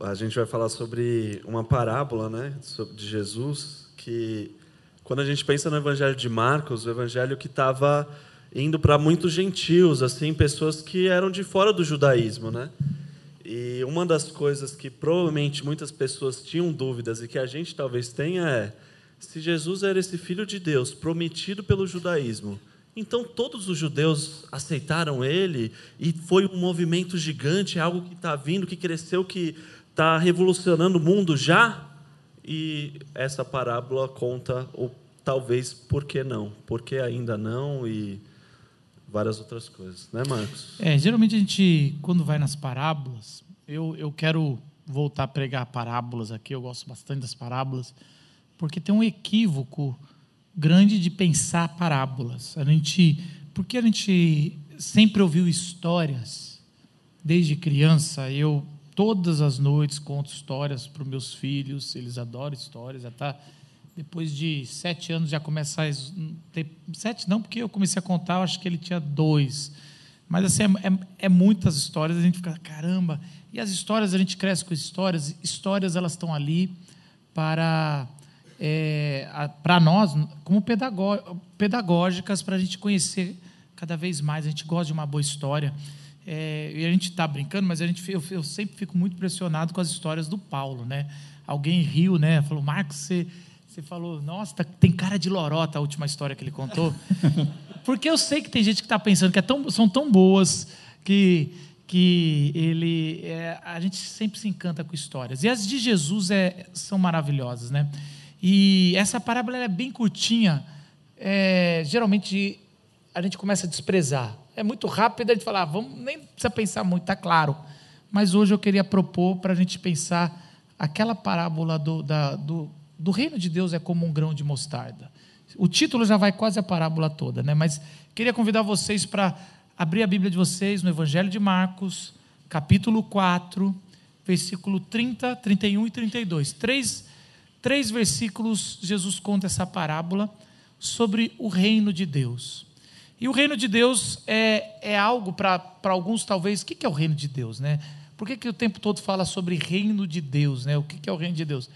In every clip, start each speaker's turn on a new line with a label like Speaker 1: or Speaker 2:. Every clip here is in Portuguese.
Speaker 1: A gente vai falar sobre uma parábola né, de Jesus que, quando a gente pensa no Evangelho de Marcos, o Evangelho que estava indo para muitos gentios, assim, pessoas que eram de fora do judaísmo, né? E uma das coisas que provavelmente muitas pessoas tinham dúvidas e que a gente talvez tenha é se Jesus era esse filho de Deus prometido pelo judaísmo, então todos os judeus aceitaram ele e foi um movimento gigante, algo que está vindo, que cresceu, que está revolucionando o mundo já. E essa parábola conta o talvez por que não, por que ainda não e várias outras coisas, né, Marcos?
Speaker 2: É, geralmente a gente, quando vai nas parábolas, eu, eu quero voltar a pregar parábolas aqui, eu gosto bastante das parábolas, porque tem um equívoco grande de pensar parábolas. A gente, porque a gente sempre ouviu histórias desde criança, eu todas as noites conto histórias para os meus filhos, eles adoram histórias, já está depois de sete anos já começa a ter sete não porque eu comecei a contar acho que ele tinha dois mas assim é, é, é, muitas histórias a gente fica caramba e as histórias a gente cresce com histórias histórias elas estão ali para é, para nós como pedagógicas para a gente conhecer cada vez mais a gente gosta de uma boa história é, e a gente está brincando mas a gente eu, eu sempre fico muito impressionado com as histórias do Paulo né alguém riu né falou Marcos você você falou, nossa, tá, tem cara de lorota a última história que ele contou. Porque eu sei que tem gente que está pensando que é tão, são tão boas que, que ele, é, a gente sempre se encanta com histórias. E as de Jesus é, são maravilhosas, né? E essa parábola é bem curtinha. É, geralmente a gente começa a desprezar. É muito rápido a gente falar, ah, vamos, nem precisa pensar muito, está claro. Mas hoje eu queria propor para a gente pensar aquela parábola do, da, do do reino de Deus é como um grão de mostarda. O título já vai quase a parábola toda, né? Mas queria convidar vocês para abrir a Bíblia de vocês no Evangelho de Marcos, capítulo 4, versículo 30, 31 e 32. Três, três versículos, Jesus conta essa parábola sobre o reino de Deus. E o reino de Deus é, é algo para alguns, talvez, o que é o reino de Deus? Né? Por que, que o tempo todo fala sobre reino de Deus? Né? O que é o reino de Deus?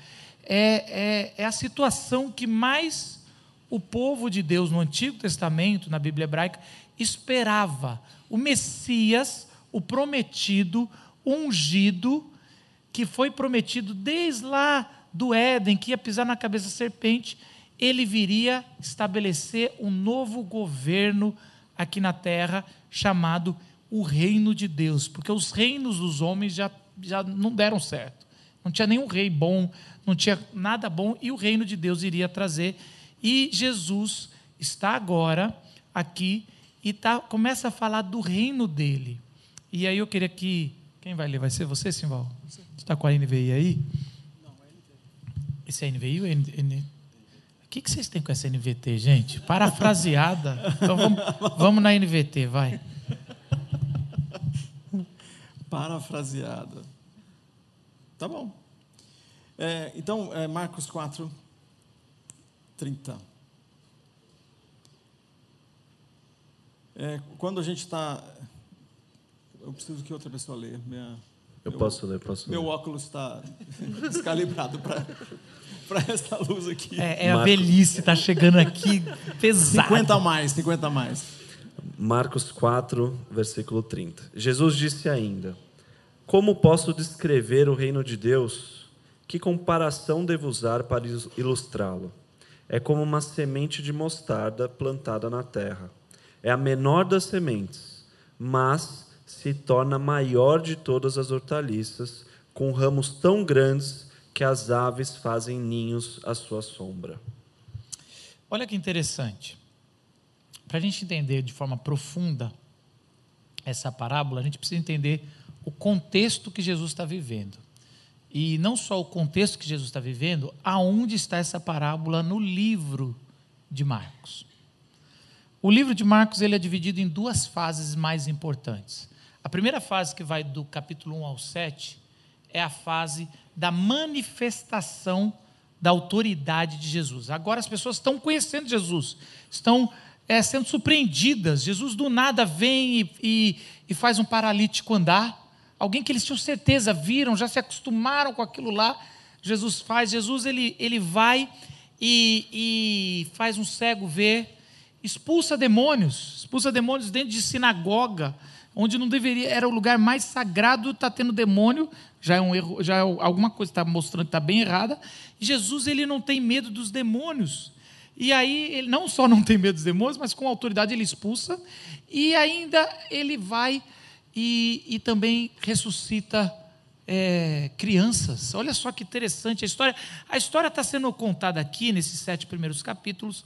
Speaker 2: é, é, é a situação que mais o povo de Deus no Antigo Testamento, na Bíblia hebraica, esperava. O Messias, o prometido, ungido, que foi prometido desde lá do Éden, que ia pisar na cabeça da serpente, ele viria estabelecer um novo governo aqui na terra, chamado o reino de Deus, porque os reinos dos homens já, já não deram certo. Não tinha nenhum rei bom, não tinha nada bom e o reino de Deus iria trazer. E Jesus está agora aqui e tá, começa a falar do reino dele. E aí eu queria que. Quem vai ler? Vai ser você, Simval? Você está com a NVI aí? Esse é NVI ou NVI? O que, que vocês têm com essa NVT, gente? Parafraseada. Então vamos, vamos na NVT, vai.
Speaker 3: Parafraseada. Tá bom. É, então, é, Marcos 4, 30. É, quando a gente está. Eu preciso que outra pessoa leia. Minha,
Speaker 1: eu meu, posso ler, posso
Speaker 3: Meu
Speaker 1: ler.
Speaker 3: óculos está descalibrado para essa luz aqui.
Speaker 2: É, é a velhice, está chegando aqui pesado.
Speaker 3: 50 a mais, 50 a mais.
Speaker 1: Marcos 4, versículo 30. Jesus disse ainda: Como posso descrever o reino de Deus? Que comparação devo usar para ilustrá-lo? É como uma semente de mostarda plantada na terra. É a menor das sementes, mas se torna maior de todas as hortaliças, com ramos tão grandes que as aves fazem ninhos à sua sombra.
Speaker 2: Olha que interessante. Para a gente entender de forma profunda essa parábola, a gente precisa entender o contexto que Jesus está vivendo e não só o contexto que Jesus está vivendo, aonde está essa parábola no livro de Marcos. O livro de Marcos ele é dividido em duas fases mais importantes. A primeira fase, que vai do capítulo 1 ao 7, é a fase da manifestação da autoridade de Jesus. Agora as pessoas estão conhecendo Jesus, estão é, sendo surpreendidas. Jesus do nada vem e, e, e faz um paralítico andar alguém que eles tinham certeza, viram, já se acostumaram com aquilo lá. Jesus faz, Jesus ele, ele vai e, e faz um cego ver, expulsa demônios, expulsa demônios dentro de sinagoga, onde não deveria, era o lugar mais sagrado, está tendo demônio, já é um erro, já é alguma coisa está mostrando que está bem errada. Jesus ele não tem medo dos demônios. E aí ele não só não tem medo dos demônios, mas com autoridade ele expulsa e ainda ele vai e, e também ressuscita é, crianças. Olha só que interessante a história. A história está sendo contada aqui nesses sete primeiros capítulos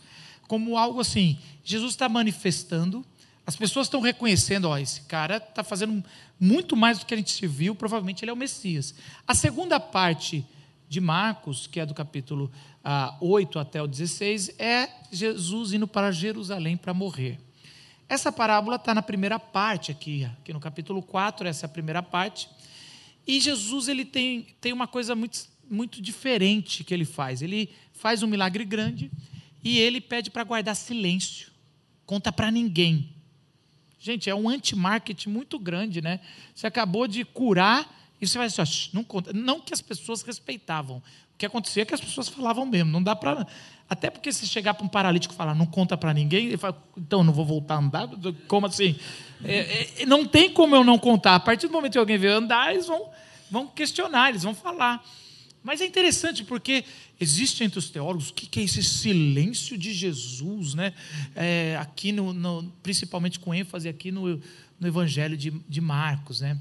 Speaker 2: como algo assim. Jesus está manifestando, as pessoas estão reconhecendo, ó, esse cara está fazendo muito mais do que a gente viu, provavelmente ele é o Messias. A segunda parte de Marcos, que é do capítulo ah, 8 até o 16, é Jesus indo para Jerusalém para morrer. Essa parábola está na primeira parte aqui, aqui no capítulo 4, essa é a primeira parte. E Jesus ele tem, tem uma coisa muito, muito diferente que ele faz. Ele faz um milagre grande e ele pede para guardar silêncio. Conta para ninguém. Gente, é um anti-marketing muito grande, né? Você acabou de curar e você vai assim, não conta. Não que as pessoas respeitavam. O que acontecia é que as pessoas falavam mesmo. Não dá para. Até porque se chegar para um paralítico e falar, não conta para ninguém, ele fala, então não vou voltar a andar? Como assim? É, é, não tem como eu não contar. A partir do momento que alguém vê andar, eles vão, vão questionar, eles vão falar. Mas é interessante porque existe entre os teólogos o que é esse silêncio de Jesus, né? É, aqui no, no, principalmente com ênfase aqui no, no Evangelho de, de Marcos, né?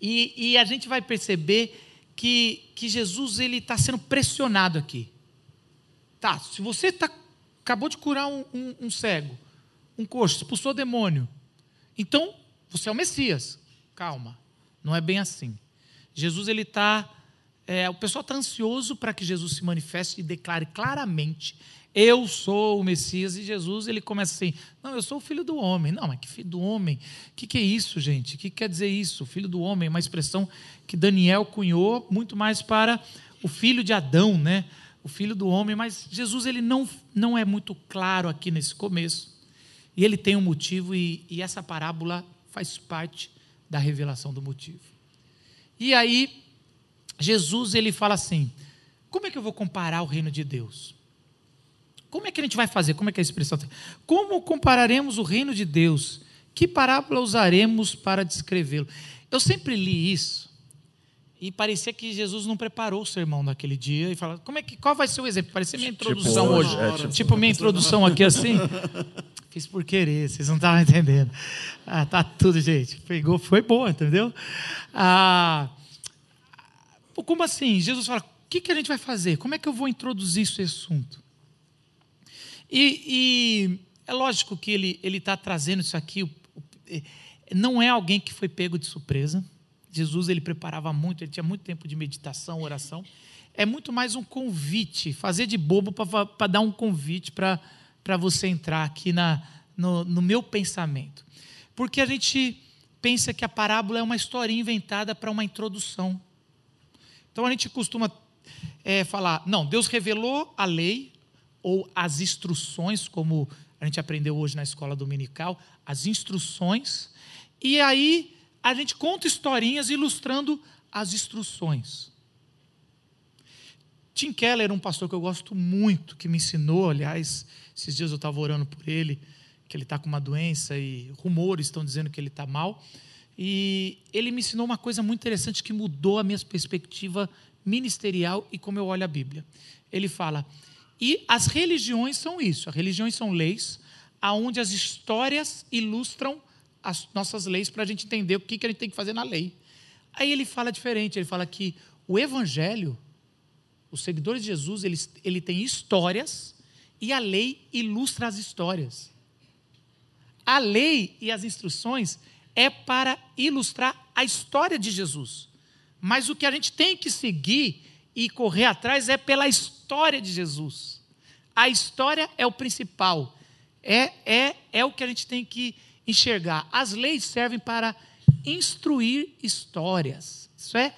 Speaker 2: E, e a gente vai perceber que, que Jesus ele está sendo pressionado aqui. Tá, se você tá, acabou de curar um, um, um cego, um coxo, expulsou demônio, então você é o Messias. Calma, não é bem assim. Jesus ele está, é, o pessoal está ansioso para que Jesus se manifeste e declare claramente eu sou o Messias, e Jesus ele começa assim: não, eu sou o filho do homem. Não, mas que filho do homem? O que, que é isso, gente? O que quer dizer isso? Filho do homem é uma expressão que Daniel cunhou muito mais para o filho de Adão, né? O filho do homem, mas Jesus ele não, não é muito claro aqui nesse começo. E ele tem um motivo, e, e essa parábola faz parte da revelação do motivo. E aí, Jesus ele fala assim: como é que eu vou comparar o reino de Deus? Como é que a gente vai fazer? Como é que é a expressão? Como compararemos o reino de Deus? Que parábola usaremos para descrevê-lo? Eu sempre li isso e parecia que Jesus não preparou o sermão naquele dia e falava, como é que, qual vai ser o exemplo? Parecia minha tipo introdução tipo hoje. É, tipo... tipo... minha introdução aqui assim. Fiz por querer, vocês não estavam entendendo. Ah, tá tudo, gente. Pegou, foi boa, entendeu? Ah, como assim? Jesus fala, o que, que a gente vai fazer? Como é que eu vou introduzir esse assunto? E, e é lógico que ele está trazendo isso aqui. É, não é alguém que foi pego de surpresa. Jesus ele preparava muito, ele tinha muito tempo de meditação, oração. É muito mais um convite, fazer de bobo para dar um convite para você entrar aqui na, no, no meu pensamento. Porque a gente pensa que a parábola é uma historinha inventada para uma introdução. Então a gente costuma é, falar: não, Deus revelou a lei, ou as instruções, como a gente aprendeu hoje na escola dominical, as instruções, e aí a gente conta historinhas ilustrando as instruções. Tim Keller, um pastor que eu gosto muito, que me ensinou, aliás, esses dias eu estava orando por ele, que ele está com uma doença e rumores estão dizendo que ele está mal. E ele me ensinou uma coisa muito interessante que mudou a minha perspectiva ministerial e como eu olho a Bíblia. Ele fala: e as religiões são isso. As religiões são leis aonde as histórias ilustram as nossas leis para a gente entender o que, que a gente tem que fazer na lei. Aí ele fala diferente, ele fala que o evangelho, os seguidores de Jesus, ele, ele tem histórias e a lei ilustra as histórias. A lei e as instruções é para ilustrar a história de Jesus. Mas o que a gente tem que seguir e correr atrás é pela história de Jesus. A história é o principal. É, é, é o que a gente tem que enxergar. As leis servem para instruir histórias. Isso é,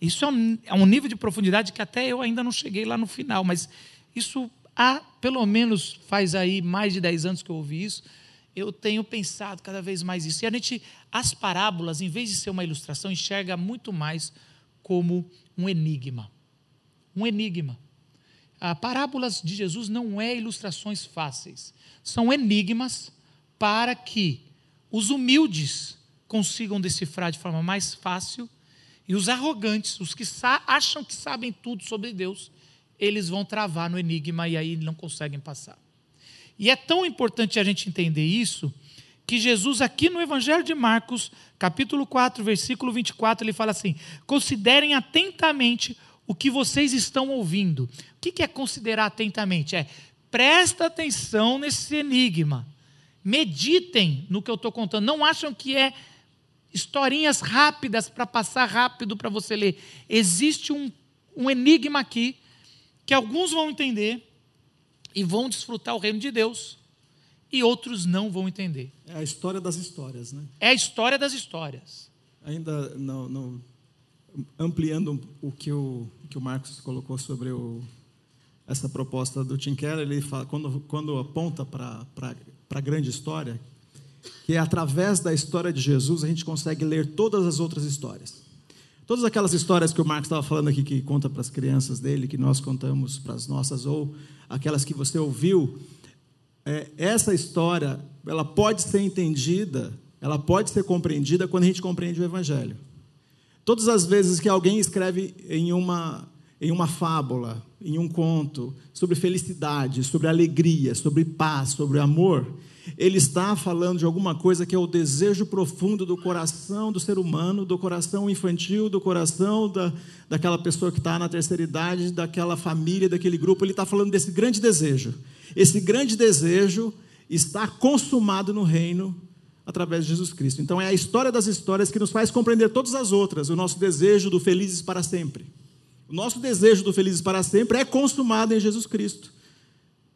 Speaker 2: isso é um, é um nível de profundidade que até eu ainda não cheguei lá no final, mas isso há, pelo menos faz aí mais de 10 anos que eu ouvi isso, eu tenho pensado cada vez mais isso. E a gente, as parábolas, em vez de ser uma ilustração, enxerga muito mais como um enigma. Um enigma. Ah, parábolas de Jesus não é ilustrações fáceis, são enigmas para que os humildes consigam decifrar de forma mais fácil e os arrogantes, os que acham que sabem tudo sobre Deus, eles vão travar no enigma e aí não conseguem passar. E é tão importante a gente entender isso, que Jesus, aqui no Evangelho de Marcos, capítulo 4, versículo 24, ele fala assim: considerem atentamente o que vocês estão ouvindo. O que é considerar atentamente? É presta atenção nesse enigma. Meditem no que eu estou contando. Não acham que é historinhas rápidas para passar rápido para você ler. Existe um, um enigma aqui que alguns vão entender e vão desfrutar o reino de Deus e outros não vão entender.
Speaker 3: É a história das histórias, né?
Speaker 2: É a história das histórias.
Speaker 3: Ainda não, não ampliando o que o que o Marcos colocou sobre o, essa proposta do Tim Keller, ele fala, quando quando aponta para para a grande história, que é através da história de Jesus a gente consegue ler todas as outras histórias. Todas aquelas histórias que o Marcos estava falando aqui, que conta para as crianças dele, que nós contamos para as nossas, ou aquelas que você ouviu, é, essa história, ela pode ser entendida, ela pode ser compreendida quando a gente compreende o Evangelho. Todas as vezes que alguém escreve em uma, em uma fábula, em um conto, sobre felicidade, sobre alegria, sobre paz, sobre amor, ele está falando de alguma coisa que é o desejo profundo do coração do ser humano, do coração infantil, do coração da, daquela pessoa que está na terceira idade, daquela família, daquele grupo. Ele está falando desse grande desejo. Esse grande desejo está consumado no reino através de Jesus Cristo. Então é a história das histórias que nos faz compreender todas as outras, o nosso desejo do felizes para sempre. O nosso desejo do felizes para sempre é consumado em Jesus Cristo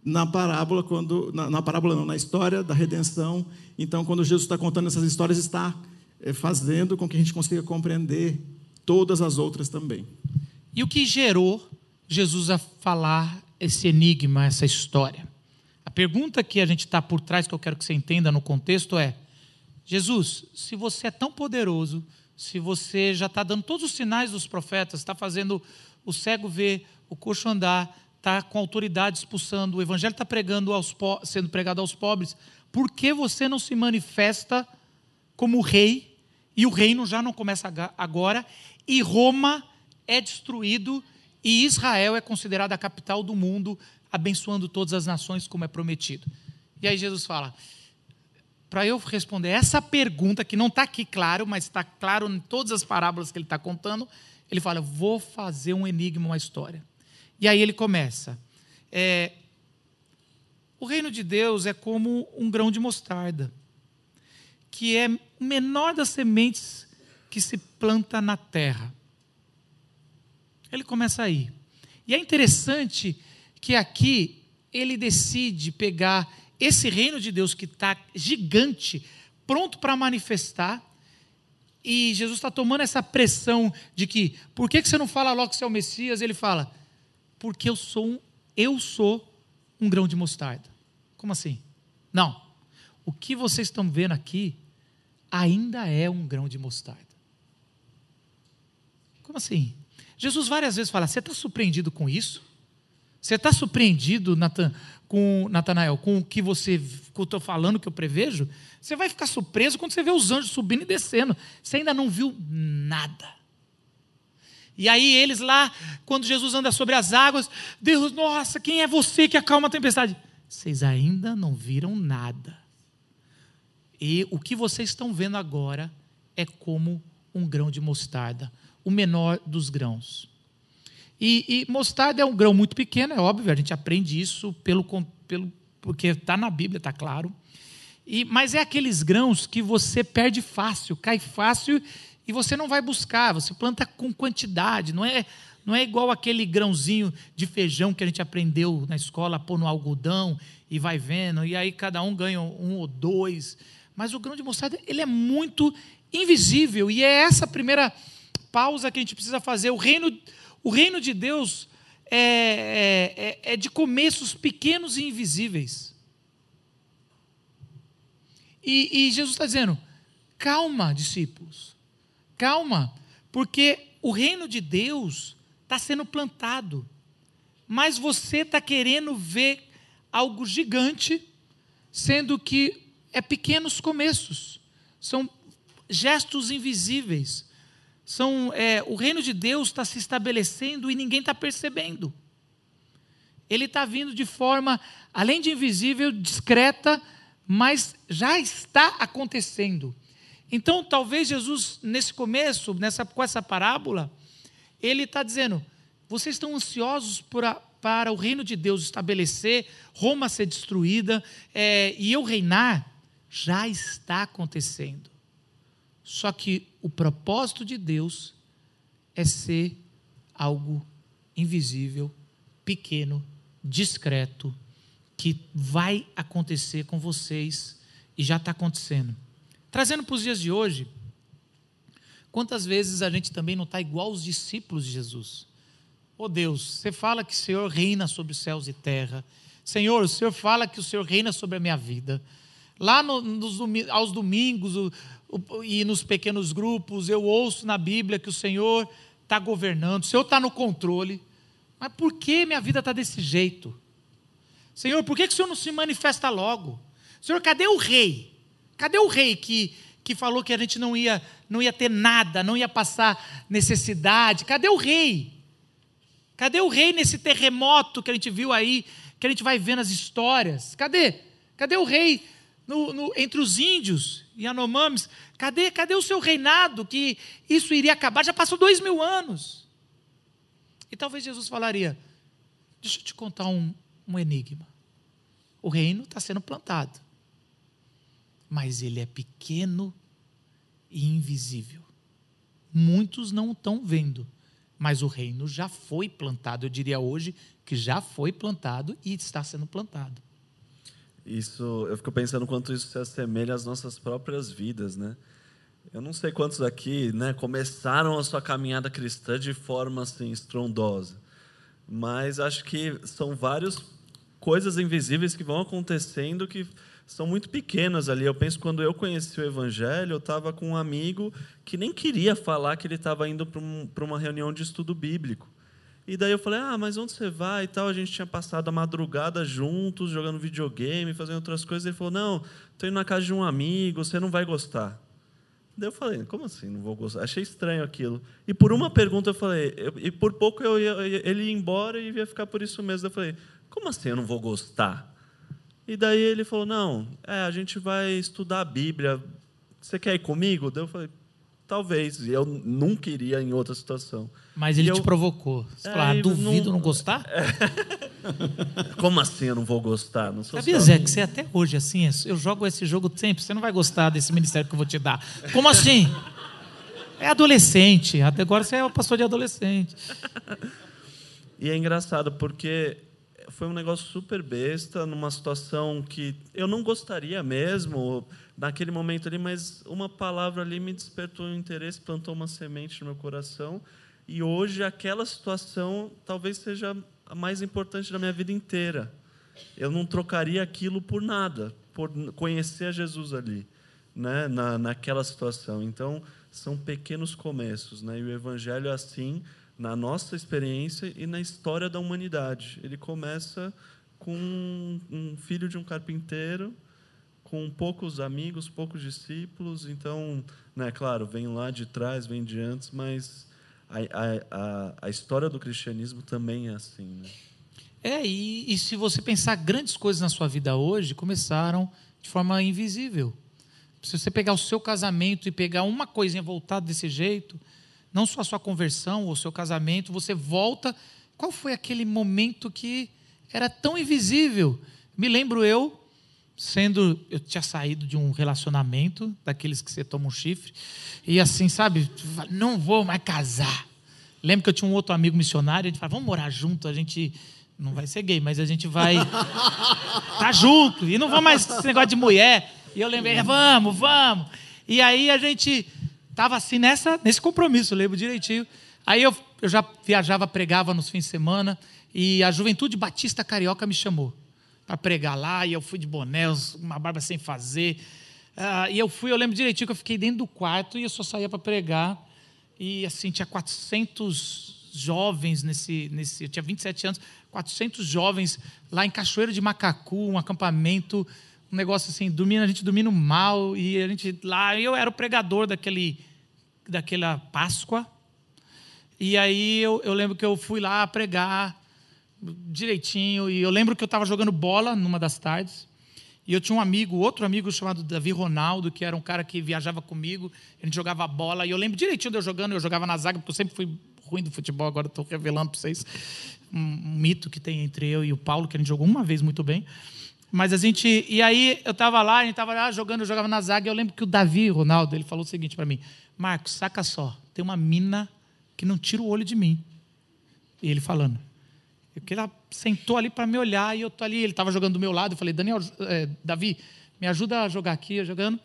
Speaker 3: na parábola, quando na, na, parábola não, na história da redenção. Então, quando Jesus está contando essas histórias, está é, fazendo com que a gente consiga compreender todas as outras também.
Speaker 2: E o que gerou Jesus a falar esse enigma, essa história? A pergunta que a gente está por trás, que eu quero que você entenda no contexto, é: Jesus, se você é tão poderoso, se você já está dando todos os sinais dos profetas, está fazendo o cego ver, o coxo andar, está com autoridade expulsando, o evangelho está pregando aos sendo pregado aos pobres, por que você não se manifesta como rei e o reino já não começa agora e Roma é destruído e Israel é considerada a capital do mundo, abençoando todas as nações como é prometido. E aí Jesus fala, para eu responder essa pergunta, que não está aqui claro, mas está claro em todas as parábolas que ele está contando, ele fala: vou fazer um enigma, uma história. E aí ele começa. É, o reino de Deus é como um grão de mostarda, que é o menor das sementes que se planta na terra. Ele começa aí. E é interessante que aqui ele decide pegar esse reino de Deus que está gigante, pronto para manifestar, e Jesus está tomando essa pressão de que, por que você não fala logo que você é o Messias? Ele fala, porque eu sou um, eu sou um grão de mostarda. Como assim? Não. O que vocês estão vendo aqui ainda é um grão de mostarda. Como assim? Jesus várias vezes fala: Você está surpreendido com isso? Você está surpreendido, Natan, com Natanael, com o que você que eu estou falando, que eu prevejo? Você vai ficar surpreso quando você vê os anjos subindo e descendo. Você ainda não viu nada. E aí eles lá, quando Jesus anda sobre as águas, Deus, nossa, quem é você que acalma a tempestade? Vocês ainda não viram nada. E o que vocês estão vendo agora é como um grão de mostarda, o menor dos grãos. E, e mostarda é um grão muito pequeno, é óbvio, a gente aprende isso pelo, pelo porque está na Bíblia, está claro. E, mas é aqueles grãos que você perde fácil, cai fácil e você não vai buscar, você planta com quantidade, não é, não é igual aquele grãozinho de feijão que a gente aprendeu na escola, pôr no algodão e vai vendo, e aí cada um ganha um ou dois. Mas o grão de mostarda, ele é muito invisível, e é essa primeira pausa que a gente precisa fazer. O reino, o reino de Deus é, é, é, é de começos pequenos e invisíveis. E, e Jesus está dizendo: calma, discípulos, calma, porque o reino de Deus está sendo plantado, mas você está querendo ver algo gigante, sendo que é pequenos começos, são gestos invisíveis. São, é, o reino de Deus está se estabelecendo e ninguém está percebendo. Ele está vindo de forma, além de invisível, discreta, mas já está acontecendo. Então, talvez Jesus, nesse começo, nessa, com essa parábola, ele está dizendo: vocês estão ansiosos por a, para o reino de Deus estabelecer, Roma ser destruída é, e eu reinar? Já está acontecendo. Só que o propósito de Deus é ser algo invisível, pequeno, discreto, que vai acontecer com vocês e já está acontecendo. Trazendo para os dias de hoje, quantas vezes a gente também não está igual os discípulos de Jesus? Oh Deus, você fala que o Senhor reina sobre os céus e terra. Senhor, o Senhor fala que o Senhor reina sobre a minha vida. Lá no, nos, aos domingos o, o, e nos pequenos grupos, eu ouço na Bíblia que o Senhor está governando, o Senhor está no controle. Mas por que minha vida está desse jeito? Senhor, por que, que o Senhor não se manifesta logo? Senhor, cadê o rei? Cadê o rei que, que falou que a gente não ia, não ia ter nada, não ia passar necessidade? Cadê o rei? Cadê o rei nesse terremoto que a gente viu aí, que a gente vai ver nas histórias? Cadê? Cadê o rei no, no, entre os índios e Anomames? Cadê, cadê o seu reinado que isso iria acabar? Já passou dois mil anos. E talvez Jesus falaria: Deixa eu te contar um, um enigma. O reino está sendo plantado, mas ele é pequeno e invisível. Muitos não estão vendo, mas o reino já foi plantado. Eu diria hoje que já foi plantado e está sendo plantado.
Speaker 1: Isso, eu fico pensando quanto isso se assemelha às nossas próprias vidas, né? Eu não sei quantos aqui, né, começaram a sua caminhada cristã de forma assim estrondosa, mas acho que são várias coisas invisíveis que vão acontecendo que são muito pequenas ali. Eu penso quando eu conheci o Evangelho, eu estava com um amigo que nem queria falar que ele estava indo para um, uma reunião de estudo bíblico. E daí eu falei, ah, mas onde você vai e tal? A gente tinha passado a madrugada juntos, jogando videogame, fazendo outras coisas. Ele falou, não, estou indo na casa de um amigo, você não vai gostar. Daí eu falei, como assim não vou gostar? Achei estranho aquilo. E por uma pergunta eu falei, eu, e por pouco eu ia, ele ia embora e ia ficar por isso mesmo. Daí eu falei, como assim eu não vou gostar? E daí ele falou: Não, é, a gente vai estudar a Bíblia. Você quer ir comigo? Daí eu falei: Talvez. Eu nunca iria em outra situação.
Speaker 2: Mas ele e te eu... provocou. Você é, falou: ah, duvido não, não gostar?
Speaker 1: Como assim eu não vou gostar? Não sou
Speaker 2: Sabia, Zé, que você até hoje, assim, eu jogo esse jogo sempre. Você não vai gostar desse ministério que eu vou te dar. Como assim? É adolescente. Até agora você é pastor de adolescente.
Speaker 1: E é engraçado porque foi um negócio super besta, numa situação que eu não gostaria mesmo, naquele momento ali, mas uma palavra ali me despertou um interesse, plantou uma semente no meu coração. E hoje aquela situação talvez seja a mais importante da minha vida inteira. Eu não trocaria aquilo por nada, por conhecer a Jesus ali, né, na, naquela situação. Então, são pequenos começos, né? E o evangelho é assim, na nossa experiência e na história da humanidade. Ele começa com um filho de um carpinteiro, com poucos amigos, poucos discípulos. Então, né, claro, vem lá de trás, vem de antes, mas a, a, a história do cristianismo também é assim. Né?
Speaker 2: É, e, e se você pensar, grandes coisas na sua vida hoje começaram de forma invisível. Se você pegar o seu casamento e pegar uma coisinha voltada desse jeito, não só a sua conversão ou o seu casamento, você volta. Qual foi aquele momento que era tão invisível? Me lembro eu sendo, eu tinha saído de um relacionamento daqueles que você toma um chifre e assim, sabe, não vou mais casar. Lembro que eu tinha um outro amigo missionário, a gente falava, vamos morar junto, a gente não vai ser gay, mas a gente vai tá junto e não vamos mais esse negócio de mulher. E eu lembrei, vamos, vamos. E aí a gente Estava assim nessa, nesse compromisso, lembro direitinho. Aí eu, eu já viajava, pregava nos fins de semana, e a Juventude Batista Carioca me chamou para pregar lá, e eu fui de boné, uma barba sem fazer. Uh, e eu fui, eu lembro direitinho que eu fiquei dentro do quarto e eu só saía para pregar. E assim, tinha 400 jovens nesse, nesse. Eu tinha 27 anos, 400 jovens lá em Cachoeiro de Macacu, um acampamento, um negócio assim, dormindo, a gente dormindo mal. E a gente lá, eu era o pregador daquele, daquela Páscoa. E aí eu, eu lembro que eu fui lá pregar direitinho. E eu lembro que eu estava jogando bola numa das tardes. E eu tinha um amigo, outro amigo chamado Davi Ronaldo, que era um cara que viajava comigo. A gente jogava bola. E eu lembro direitinho de eu jogando. Eu jogava na zaga, porque eu sempre fui ruim do futebol. Agora estou revelando para vocês um mito que tem entre eu e o Paulo, que a gente jogou uma vez muito bem. Mas a gente. E aí eu estava lá, a gente estava lá jogando, eu jogava na zaga. E eu lembro que o Davi Ronaldo ele falou o seguinte para mim: Marcos, saca só, tem uma mina que não tira o olho de mim. E ele falando. Porque ela sentou ali para me olhar e eu tô ali, ele estava jogando do meu lado, eu falei, Daniel, é, Davi, me ajuda a jogar aqui, eu jogando.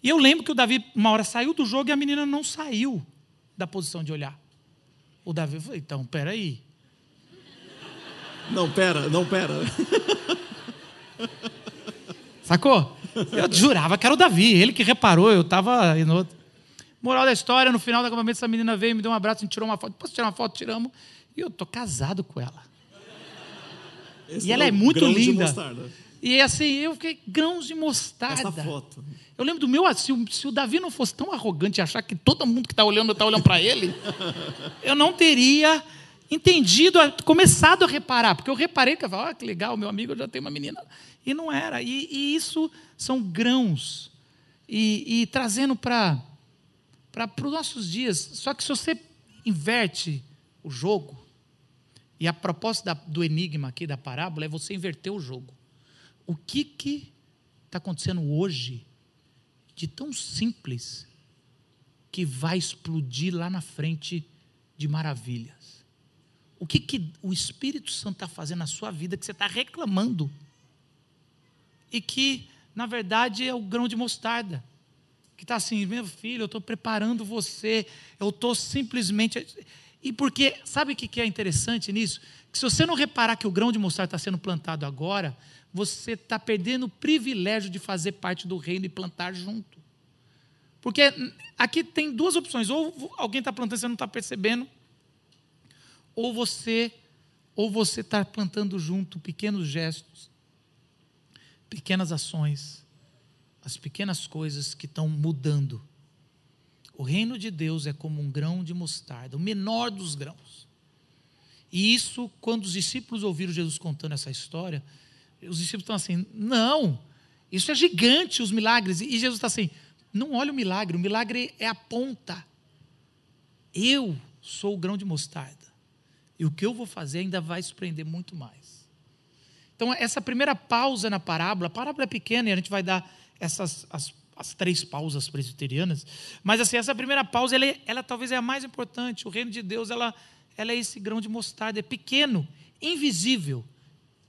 Speaker 2: E eu lembro que o Davi, uma hora, saiu do jogo e a menina não saiu da posição de olhar. O Davi falou, então, peraí.
Speaker 3: Não, pera, não, pera.
Speaker 2: Sacou? Eu jurava que era o Davi, ele que reparou, eu estava outro. Moral da história, no final do acampamento, essa menina veio, me deu um abraço, a gente tirou uma foto. Posso tirar uma foto? Tiramos. E eu tô casado com ela.
Speaker 3: Esse
Speaker 2: e ela é,
Speaker 3: é
Speaker 2: muito linda. E assim, eu fiquei grãos de mostarda.
Speaker 3: Essa foto.
Speaker 2: Eu lembro do meu, se o, se o Davi não fosse tão arrogante e achar que todo mundo que está olhando está olhando para ele, eu não teria entendido, começado a reparar, porque eu reparei que eu falei, ah, que legal, meu amigo já tem uma menina. E não era. E, e isso são grãos. E, e trazendo para os nossos dias. Só que se você inverte o jogo, e a proposta da, do enigma aqui da parábola é você inverter o jogo. O que que está acontecendo hoje de tão simples que vai explodir lá na frente de maravilhas? O que que o Espírito Santo está fazendo na sua vida que você está reclamando e que na verdade é o grão de mostarda? que está assim, meu filho, eu estou preparando você, eu estou simplesmente. E porque, sabe o que é interessante nisso? Que se você não reparar que o grão de mostarda está sendo plantado agora, você está perdendo o privilégio de fazer parte do reino e plantar junto. Porque aqui tem duas opções: ou alguém está plantando e você não está percebendo, ou você, ou você está plantando junto pequenos gestos, pequenas ações as pequenas coisas que estão mudando. O reino de Deus é como um grão de mostarda, o menor dos grãos. E isso, quando os discípulos ouviram Jesus contando essa história, os discípulos estão assim: não, isso é gigante, os milagres. E Jesus está assim: não olha o milagre, o milagre é a ponta. Eu sou o grão de mostarda. E o que eu vou fazer ainda vai surpreender muito mais. Então, essa primeira pausa na parábola, a parábola é pequena e a gente vai dar essas as, as três pausas presbiterianas, mas assim, essa primeira pausa, ela, é, ela talvez é a mais importante. O reino de Deus, ela, ela é esse grão de mostarda, é pequeno, invisível.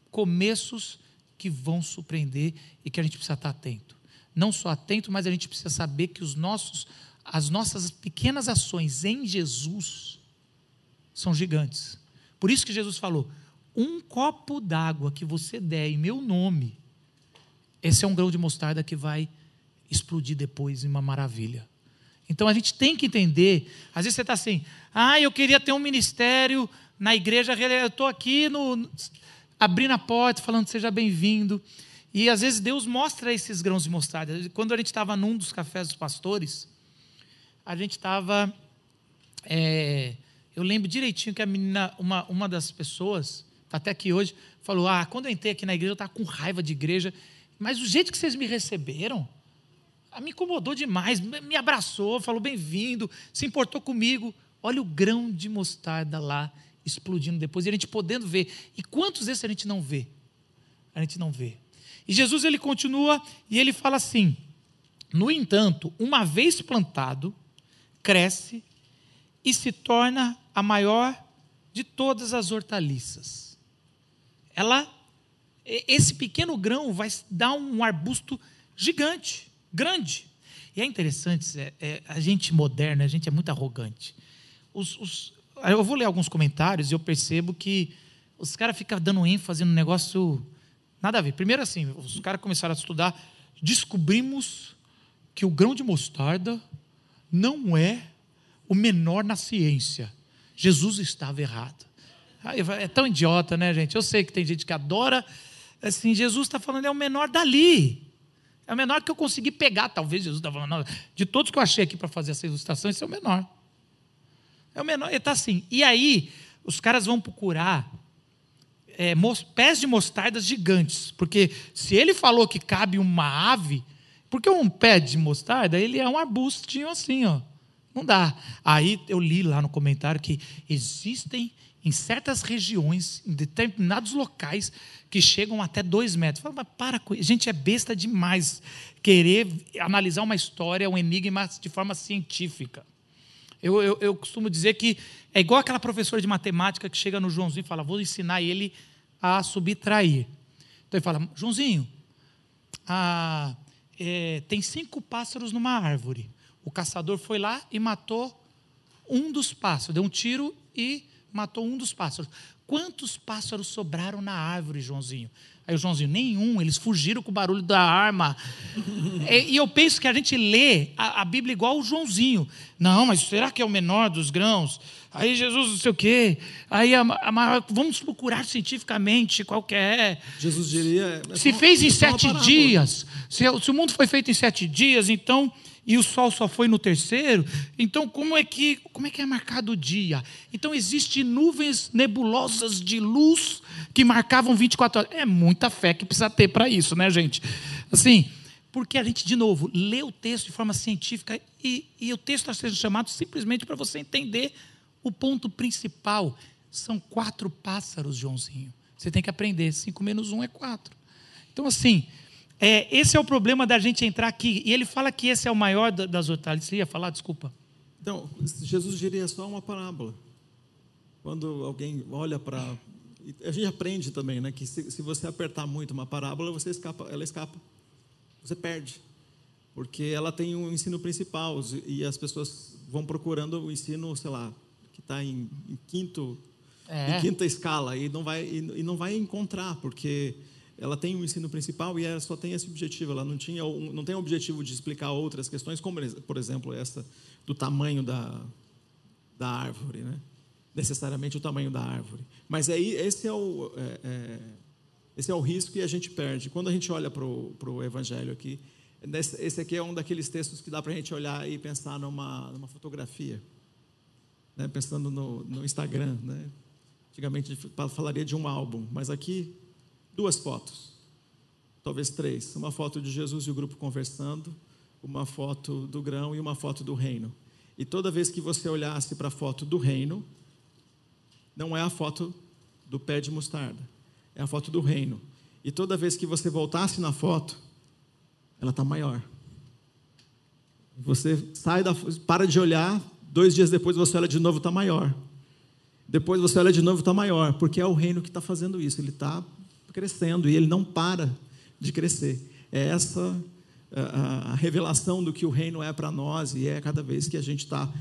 Speaker 2: Começos que vão surpreender e que a gente precisa estar atento. Não só atento, mas a gente precisa saber que os nossos, as nossas pequenas ações em Jesus são gigantes. Por isso que Jesus falou: um copo d'água que você der em meu nome, esse é um grão de mostarda que vai explodir depois em uma maravilha. Então a gente tem que entender. Às vezes você está assim, ah, eu queria ter um ministério na igreja, eu estou aqui no, abrindo a porta, falando seja bem-vindo. E às vezes Deus mostra esses grãos de mostarda. Quando a gente estava num dos cafés dos pastores, a gente estava. É, eu lembro direitinho que a menina, uma, uma das pessoas, até aqui hoje, falou: Ah, quando eu entrei aqui na igreja, eu estava com raiva de igreja mas o jeito que vocês me receberam, ah, me incomodou demais, me abraçou, falou bem-vindo, se importou comigo. Olha o grão de mostarda lá explodindo depois, e a gente podendo ver. E quantos desses a gente não vê? A gente não vê. E Jesus ele continua e ele fala assim: No entanto, uma vez plantado, cresce e se torna a maior de todas as hortaliças. Ela esse pequeno grão vai dar um arbusto gigante, grande. E é interessante, é, é, a gente moderna, a gente é muito arrogante. Os, os, eu vou ler alguns comentários e eu percebo que os caras ficam dando ênfase no negócio nada a ver. Primeiro assim, os caras começaram a estudar, descobrimos que o grão de mostarda não é o menor na ciência. Jesus estava errado. É tão idiota, né, gente? Eu sei que tem gente que adora. Assim, Jesus está falando, é o menor dali. É o menor que eu consegui pegar. Talvez Jesus está falando, de todos que eu achei aqui para fazer essa ilustração, esse é o menor. É o menor. Ele está assim. E aí, os caras vão procurar é, pés de mostardas gigantes. Porque se ele falou que cabe uma ave, porque um pé de mostarda, ele é um arbustinho assim, ó. Não dá. Aí eu li lá no comentário que existem em certas regiões, em determinados locais, que chegam até dois metros. Fala, mas para com Gente, é besta demais querer analisar uma história, um enigma de forma científica. Eu, eu, eu, costumo dizer que é igual aquela professora de matemática que chega no Joãozinho e fala: vou ensinar ele a subtrair. Então ele fala: Joãozinho, é, tem cinco pássaros numa árvore. O caçador foi lá e matou um dos pássaros, deu um tiro e matou um dos pássaros. Quantos pássaros sobraram na árvore, Joãozinho? Aí o Joãozinho, nenhum, eles fugiram com o barulho da arma. e, e, eu penso que a gente lê a, a, Bíblia igual o Joãozinho. Não, mas será que é o menor dos grãos? Aí Jesus não sei o quê. Aí a, a, vamos procurar cientificamente qual que é.
Speaker 3: Jesus diria.
Speaker 2: É se fez em sete dias. Se, se o mundo foi feito em sete dias, então e o sol só foi no terceiro, então como é que como é que é marcado o dia? Então existem nuvens nebulosas de luz que marcavam 24 horas. É muita fé que precisa ter para isso, né, gente? Assim, porque a gente, de novo, lê o texto de forma científica e, e o texto está sendo chamado simplesmente para você entender o ponto principal. São quatro pássaros, Joãozinho. Você tem que aprender. Cinco menos um é quatro. Então, assim, é, esse é o problema da gente entrar aqui. E ele fala que esse é o maior das hortaliças. Você ia falar? Desculpa.
Speaker 3: Então, Jesus diria só uma parábola. Quando alguém olha para. A gente aprende também, né? Que se, se, você apertar muito uma parábola, você escapa, ela escapa. Você perde. Porque ela tem um ensino principal e as pessoas vão procurando o ensino, sei lá, que está em, em, quinto, é. em quinta escala e não vai, e, e não vai encontrar, porque ela tem um ensino principal e ela só tem esse objetivo. Ela não, tinha, não tem o objetivo de explicar outras questões, como, por exemplo, essa do tamanho da, da árvore, né? necessariamente o tamanho da árvore. Mas aí esse é o, é, é, esse é o risco que a gente perde. Quando a gente olha para o Evangelho aqui, esse aqui é um daqueles textos que dá para a gente olhar e pensar numa, numa fotografia, né? pensando no, no Instagram. Né? Antigamente falaria de um álbum, mas aqui duas fotos, talvez três. Uma foto de Jesus e o grupo conversando, uma foto do grão e uma foto do reino. E toda vez que você olhasse para a foto do reino, não é a foto do pé de mostarda, é a foto do reino. E toda vez que você voltasse na foto, ela está maior. Você sai da, para de olhar, dois dias depois você olha de novo, está maior. Depois você olha de novo, está maior, porque é o reino que está fazendo isso. Ele está crescendo e ele não para de crescer. É essa a, revelação do que o reino é para nós e é cada vez que a gente está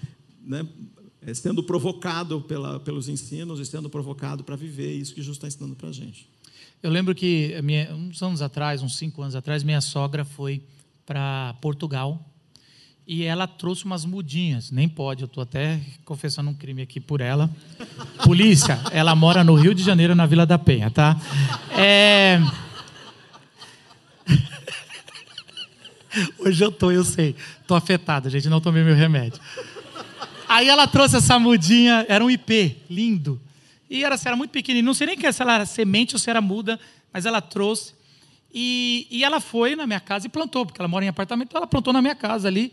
Speaker 3: né, é, sendo provocado pela, pelos ensinos e sendo provocado para viver isso que Jesus está ensinando para a gente.
Speaker 2: Eu lembro que minha, uns anos atrás, uns cinco anos atrás, minha sogra foi para Portugal e ela trouxe umas mudinhas. Nem pode, eu estou até confessando um crime aqui por ela. Polícia, ela mora no Rio de Janeiro, na Vila da Penha, tá? É... Hoje eu tô, eu sei. Tô afetada, gente, não tomei meu remédio. Aí ela trouxe essa mudinha, era um IP, lindo. E era, era muito pequenininho, não sei nem se ela era semente ou se era muda, mas ela trouxe. E, e ela foi na minha casa e plantou, porque ela mora em apartamento, então ela plantou na minha casa ali.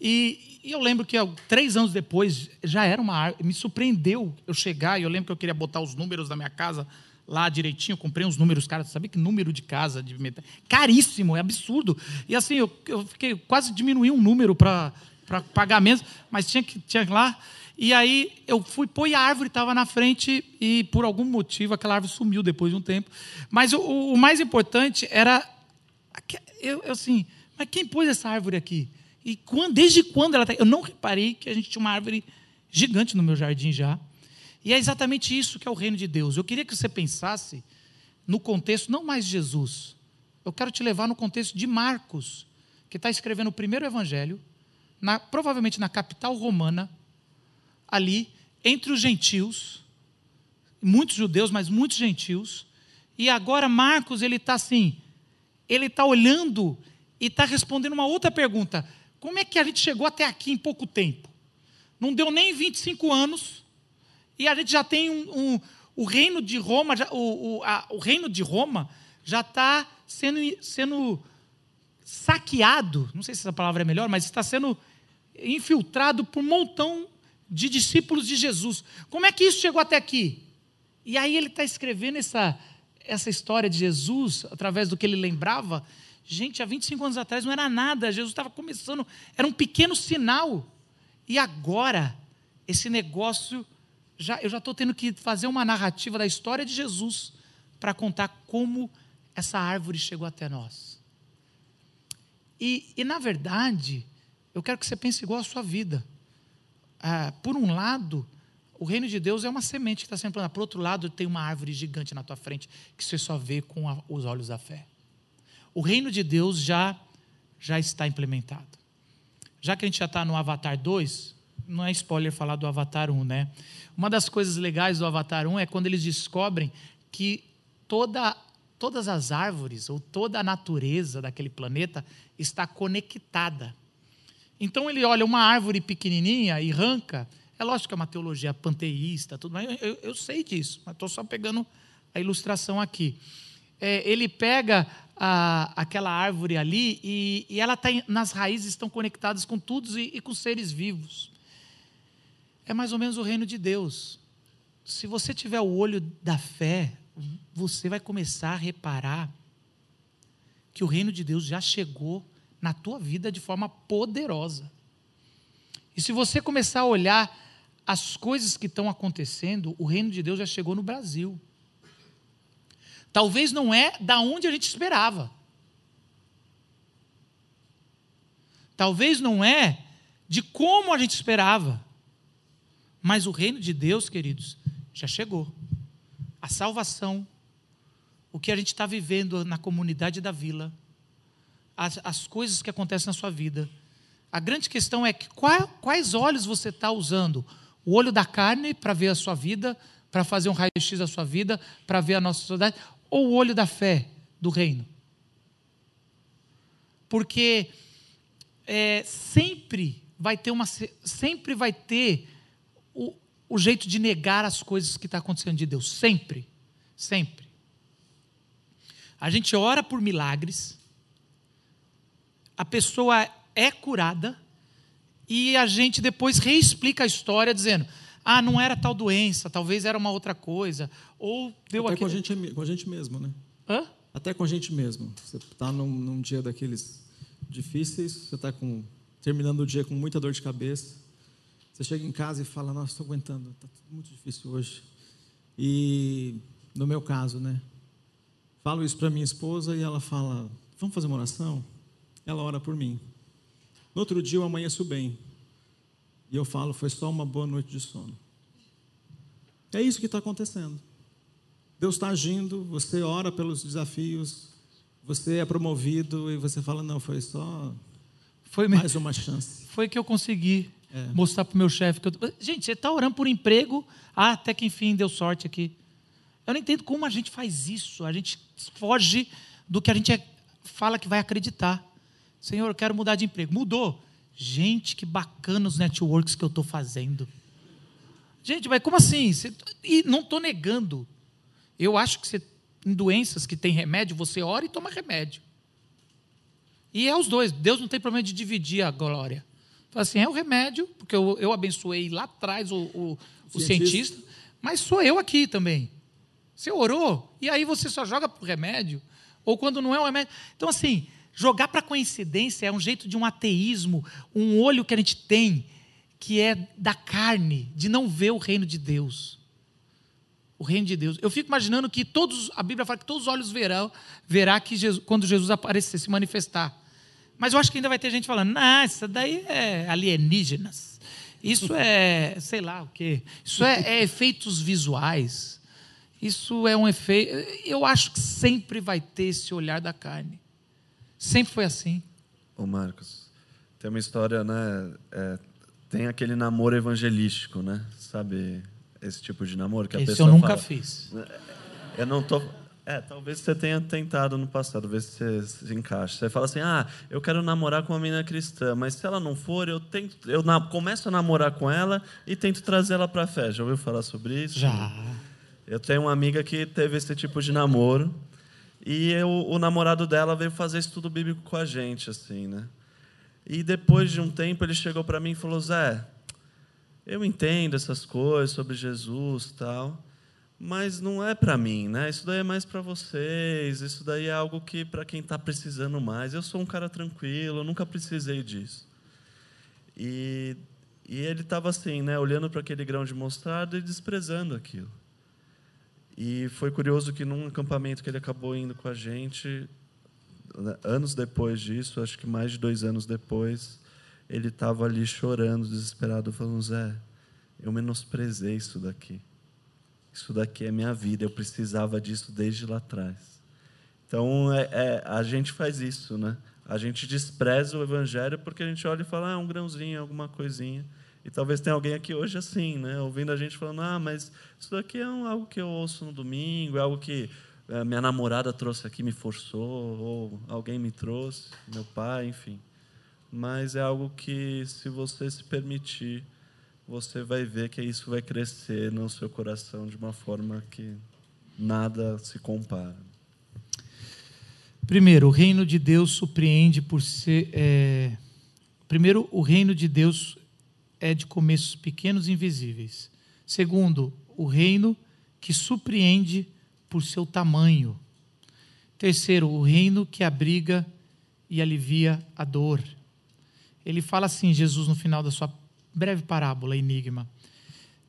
Speaker 2: E, e eu lembro que três anos depois já era uma árvore. Me surpreendeu eu chegar, e eu lembro que eu queria botar os números da minha casa lá direitinho, eu comprei uns números, cara, sabia que número de casa de caríssimo, é absurdo. E assim, eu, eu fiquei quase diminuí um número para pagar menos, mas tinha que tinha lá. E aí eu fui pôr a árvore estava na frente e por algum motivo aquela árvore sumiu depois de um tempo. Mas o, o mais importante era eu, eu, assim, mas quem pôs essa árvore aqui? E quando, desde quando ela está? Eu não reparei que a gente tinha uma árvore gigante no meu jardim já. E é exatamente isso que é o reino de Deus. Eu queria que você pensasse no contexto não mais de Jesus. Eu quero te levar no contexto de Marcos que está escrevendo o primeiro evangelho, na, provavelmente na capital romana, ali, entre os gentios, muitos judeus, mas muitos gentios, e agora Marcos, ele está assim, ele está olhando e está respondendo uma outra pergunta. Como é que a gente chegou até aqui em pouco tempo? Não deu nem 25 anos, e a gente já tem um, um o reino de Roma, já, o, o, a, o reino de Roma já está sendo, sendo saqueado, não sei se essa palavra é melhor, mas está sendo infiltrado por um montão de discípulos de Jesus. Como é que isso chegou até aqui? E aí ele está escrevendo essa, essa história de Jesus, através do que ele lembrava. Gente, há 25 anos atrás não era nada, Jesus estava começando, era um pequeno sinal. E agora, esse negócio, já, eu já estou tendo que fazer uma narrativa da história de Jesus para contar como essa árvore chegou até nós. E, e, na verdade, eu quero que você pense igual à sua vida. Ah, por um lado, o reino de Deus é uma semente que está sendo plantada. Por outro lado, tem uma árvore gigante na tua frente que você só vê com a, os olhos da fé. O reino de Deus já, já está implementado. Já que a gente já está no Avatar 2, não é spoiler falar do Avatar 1, né? Uma das coisas legais do Avatar 1 é quando eles descobrem que toda, todas as árvores ou toda a natureza daquele planeta está conectada. Então ele olha uma árvore pequenininha e arranca é lógico que é uma teologia panteísta, tudo, mas eu, eu sei disso, mas estou só pegando a ilustração aqui. É, ele pega a, aquela árvore ali e, e ela tá nas raízes estão conectadas com tudo e, e com seres vivos. É mais ou menos o reino de Deus. Se você tiver o olho da fé, você vai começar a reparar que o reino de Deus já chegou na tua vida de forma poderosa. E se você começar a olhar as coisas que estão acontecendo, o reino de Deus já chegou no Brasil. Talvez não é da onde a gente esperava. Talvez não é de como a gente esperava. Mas o reino de Deus, queridos, já chegou. A salvação, o que a gente está vivendo na comunidade da vila, as, as coisas que acontecem na sua vida. A grande questão é que qual, quais olhos você está usando? o olho da carne para ver a sua vida, para fazer um raio-x da sua vida, para ver a nossa sociedade, ou o olho da fé do reino? Porque é, sempre vai ter uma, sempre vai ter o, o jeito de negar as coisas que está acontecendo de Deus, sempre, sempre. A gente ora por milagres, a pessoa é curada, e a gente depois reexplica a história dizendo: ah, não era tal doença, talvez era uma outra coisa. Ou deu
Speaker 3: Até
Speaker 2: aquele...
Speaker 3: com, a gente, com a gente mesmo, né?
Speaker 2: Hã?
Speaker 3: Até com a gente mesmo. Você está num, num, dia daqueles difíceis, você está terminando o dia com muita dor de cabeça. Você chega em casa e fala: Nossa, estou aguentando, está muito difícil hoje. E no meu caso, né? Falo isso para minha esposa e ela fala: Vamos fazer uma oração? Ela ora por mim. No outro dia eu amanheço bem. E eu falo, foi só uma boa noite de sono. É isso que está acontecendo. Deus está agindo, você ora pelos desafios, você é promovido e você fala, não, foi só foi mais uma chance.
Speaker 2: Foi que eu consegui é. mostrar para o meu chefe. Que eu... Gente, você está orando por emprego, ah, até que enfim deu sorte aqui. Eu não entendo como a gente faz isso. A gente foge do que a gente é, fala que vai acreditar. Senhor, eu quero mudar de emprego. Mudou. Gente, que bacana os networks que eu estou fazendo. Gente, mas como assim? E não estou negando. Eu acho que você, em doenças que tem remédio, você ora e toma remédio. E é os dois. Deus não tem problema de dividir a glória. Fala assim, é o remédio, porque eu, eu abençoei lá atrás o, o, o cientista, mas sou eu aqui também. Você orou, e aí você só joga para o remédio, ou quando não é o remédio. Então, assim, Jogar para coincidência é um jeito de um ateísmo, um olho que a gente tem, que é da carne, de não ver o reino de Deus. O reino de Deus. Eu fico imaginando que todos, a Bíblia fala que todos os olhos verão, verá que Jesus, quando Jesus aparecer, se manifestar. Mas eu acho que ainda vai ter gente falando, não, isso daí é alienígenas. Isso é, sei lá o quê. Isso é, é efeitos visuais. Isso é um efeito. Eu acho que sempre vai ter esse olhar da carne. Sempre foi assim.
Speaker 1: ô Marcos, tem uma história, né? É, tem aquele namoro evangelístico, né? Sabe esse tipo de namoro que a
Speaker 2: Esse
Speaker 1: pessoa
Speaker 2: eu nunca
Speaker 1: fala,
Speaker 2: fiz.
Speaker 1: Eu não tô. É, talvez você tenha tentado no passado, ver se você se encaixa. Você fala assim: ah, eu quero namorar com uma menina cristã, mas se ela não for, eu tento, eu na, começo a namorar com ela e tento trazer ela para a fé. Já ouviu falar sobre isso?
Speaker 2: Já.
Speaker 1: Eu tenho uma amiga que teve esse tipo de namoro e eu, o namorado dela veio fazer estudo bíblico com a gente, assim, né? E depois de um tempo ele chegou para mim e falou: Zé, eu entendo essas coisas sobre Jesus, tal mas não é para mim, né? Isso daí é mais para vocês, isso daí é algo que para quem está precisando mais. Eu sou um cara tranquilo, eu nunca precisei disso. E, e ele estava assim, né, olhando para aquele grão de mostarda e desprezando aquilo. E foi curioso que num acampamento que ele acabou indo com a gente, né, anos depois disso, acho que mais de dois anos depois, ele estava ali chorando, desesperado, falando: Zé, eu menosprezei isso daqui. Isso daqui é minha vida, eu precisava disso desde lá atrás. Então, é, é, a gente faz isso, né? A gente despreza o evangelho porque a gente olha e fala, ah, um grãozinho, alguma coisinha. E talvez tenha alguém aqui hoje assim, né? Ouvindo a gente falando, ah, mas isso daqui é um, algo que eu ouço no domingo, é algo que é, minha namorada trouxe aqui, me forçou, ou alguém me trouxe, meu pai, enfim. Mas é algo que, se você se permitir, você vai ver que isso vai crescer no seu coração de uma forma que nada se compara.
Speaker 2: Primeiro, o reino de Deus surpreende por ser. É... Primeiro, o reino de Deus é de começos pequenos e invisíveis. Segundo, o reino que surpreende por seu tamanho. Terceiro, o reino que abriga e alivia a dor. Ele fala assim, Jesus, no final da sua breve parábola, enigma.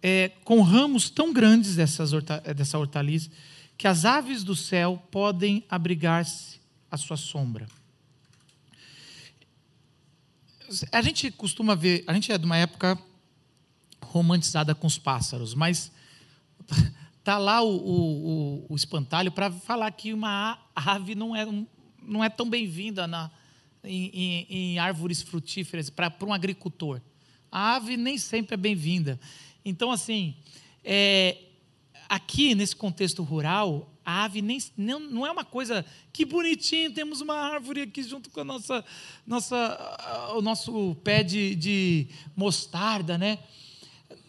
Speaker 2: É, com ramos tão grandes dessas horta, dessa hortaliça que as aves do céu podem abrigar-se à sua sombra. A gente costuma ver, a gente é de uma época romantizada com os pássaros, mas tá lá o, o, o espantalho para falar que uma ave não é, não é tão bem-vinda em, em, em árvores frutíferas para um agricultor a ave nem sempre é bem-vinda. Então, assim, é, aqui nesse contexto rural, a ave nem, não, não é uma coisa que bonitinho, temos uma árvore aqui junto com a nossa, nossa, o nosso pé de, de mostarda, né?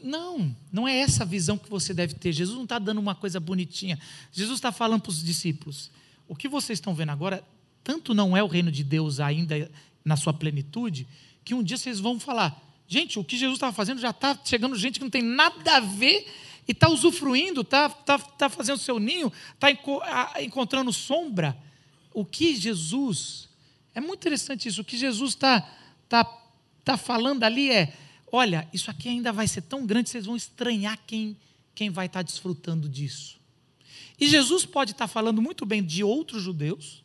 Speaker 2: Não, não é essa a visão que você deve ter. Jesus não está dando uma coisa bonitinha. Jesus está falando para os discípulos: o que vocês estão vendo agora, tanto não é o reino de Deus ainda na sua plenitude, que um dia vocês vão falar: Gente, o que Jesus estava fazendo já está chegando gente que não tem nada a ver e está usufruindo, está tá, tá fazendo seu ninho, está encontrando sombra. O que Jesus. É muito interessante isso. O que Jesus está tá, tá falando ali é: olha, isso aqui ainda vai ser tão grande, vocês vão estranhar quem, quem vai estar tá desfrutando disso. E Jesus pode estar tá falando muito bem de outros judeus,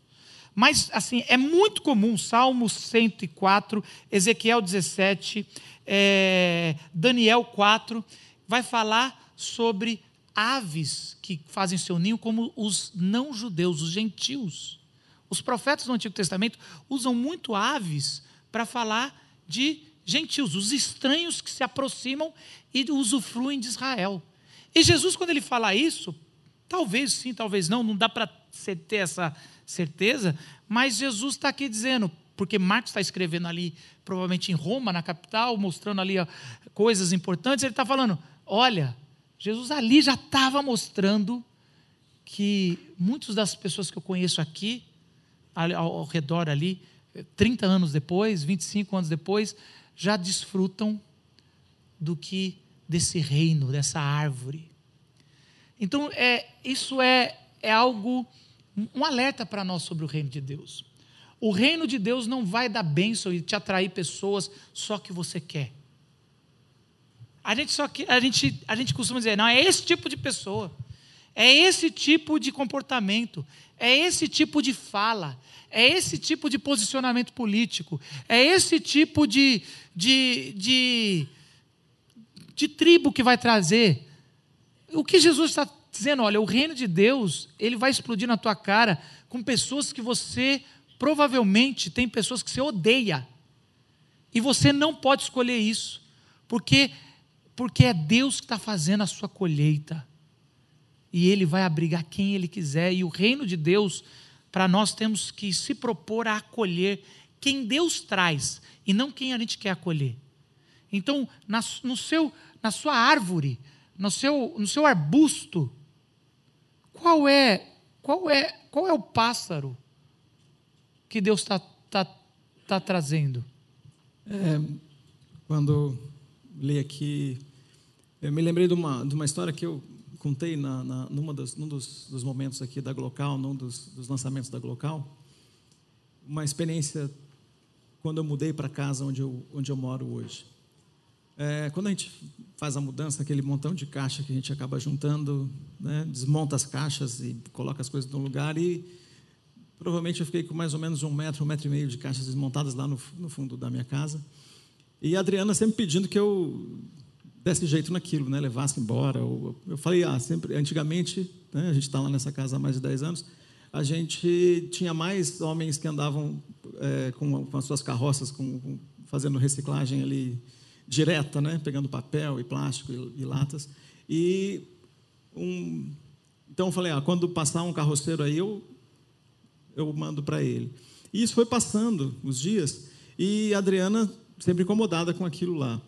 Speaker 2: mas, assim, é muito comum, Salmo 104, Ezequiel 17, é, Daniel 4, vai falar sobre aves que fazem seu ninho como os não-judeus, os gentios. Os profetas do Antigo Testamento usam muito aves para falar de gentios, os estranhos que se aproximam e usufruem de Israel. E Jesus, quando ele fala isso, talvez sim, talvez não, não dá para ter essa certeza, mas Jesus está aqui dizendo, porque Marcos está escrevendo ali, provavelmente em Roma, na capital, mostrando ali ó, coisas importantes, ele está falando: olha, Jesus ali já estava mostrando que muitas das pessoas que eu conheço aqui, ao, ao redor ali, 30 anos depois, 25 anos depois, já desfrutam do que desse reino, dessa árvore. Então, é, isso é, é algo um alerta para nós sobre o reino de Deus. O reino de Deus não vai dar bênção e te atrair pessoas só que você quer. A gente só a gente a gente costuma dizer, não é esse tipo de pessoa. É esse tipo de comportamento, é esse tipo de fala, é esse tipo de posicionamento político, é esse tipo de, de, de, de tribo que vai trazer. O que Jesus está dizendo, olha, o reino de Deus, ele vai explodir na tua cara com pessoas que você provavelmente tem pessoas que você odeia. E você não pode escolher isso, porque porque é Deus que está fazendo a sua colheita. E Ele vai abrigar quem Ele quiser. E o reino de Deus, para nós temos que se propor a acolher quem Deus traz e não quem a gente quer acolher. Então, na, no seu, na sua árvore, no seu, no seu arbusto, qual é, qual é, qual é o pássaro que Deus está tá, tá trazendo?
Speaker 3: É, quando li aqui, eu me lembrei de uma, de uma história que eu contei na, na, numa dos, num dos, dos, momentos aqui da Glocal, num dos, dos lançamentos da Glocal, uma experiência quando eu mudei para casa onde eu, onde eu moro hoje. É, quando a gente faz a mudança, aquele montão de caixa que a gente acaba juntando, né, desmonta as caixas e coloca as coisas no lugar e provavelmente eu fiquei com mais ou menos um metro, um metro e meio de caixas desmontadas lá no, no fundo da minha casa. E a Adriana sempre pedindo que eu desse jeito naquilo, né, levasse embora. Eu, falei, ah, sempre, antigamente, né, a gente está lá nessa casa há mais de 10 anos, a gente tinha mais homens que andavam é, com, com, as suas carroças, com, com, fazendo reciclagem ali direta, né? pegando papel e plástico e, e latas. E um, então eu falei, ah, quando passar um carroceiro aí, eu, eu mando para ele. E isso foi passando os dias, e a Adriana sempre incomodada com aquilo lá.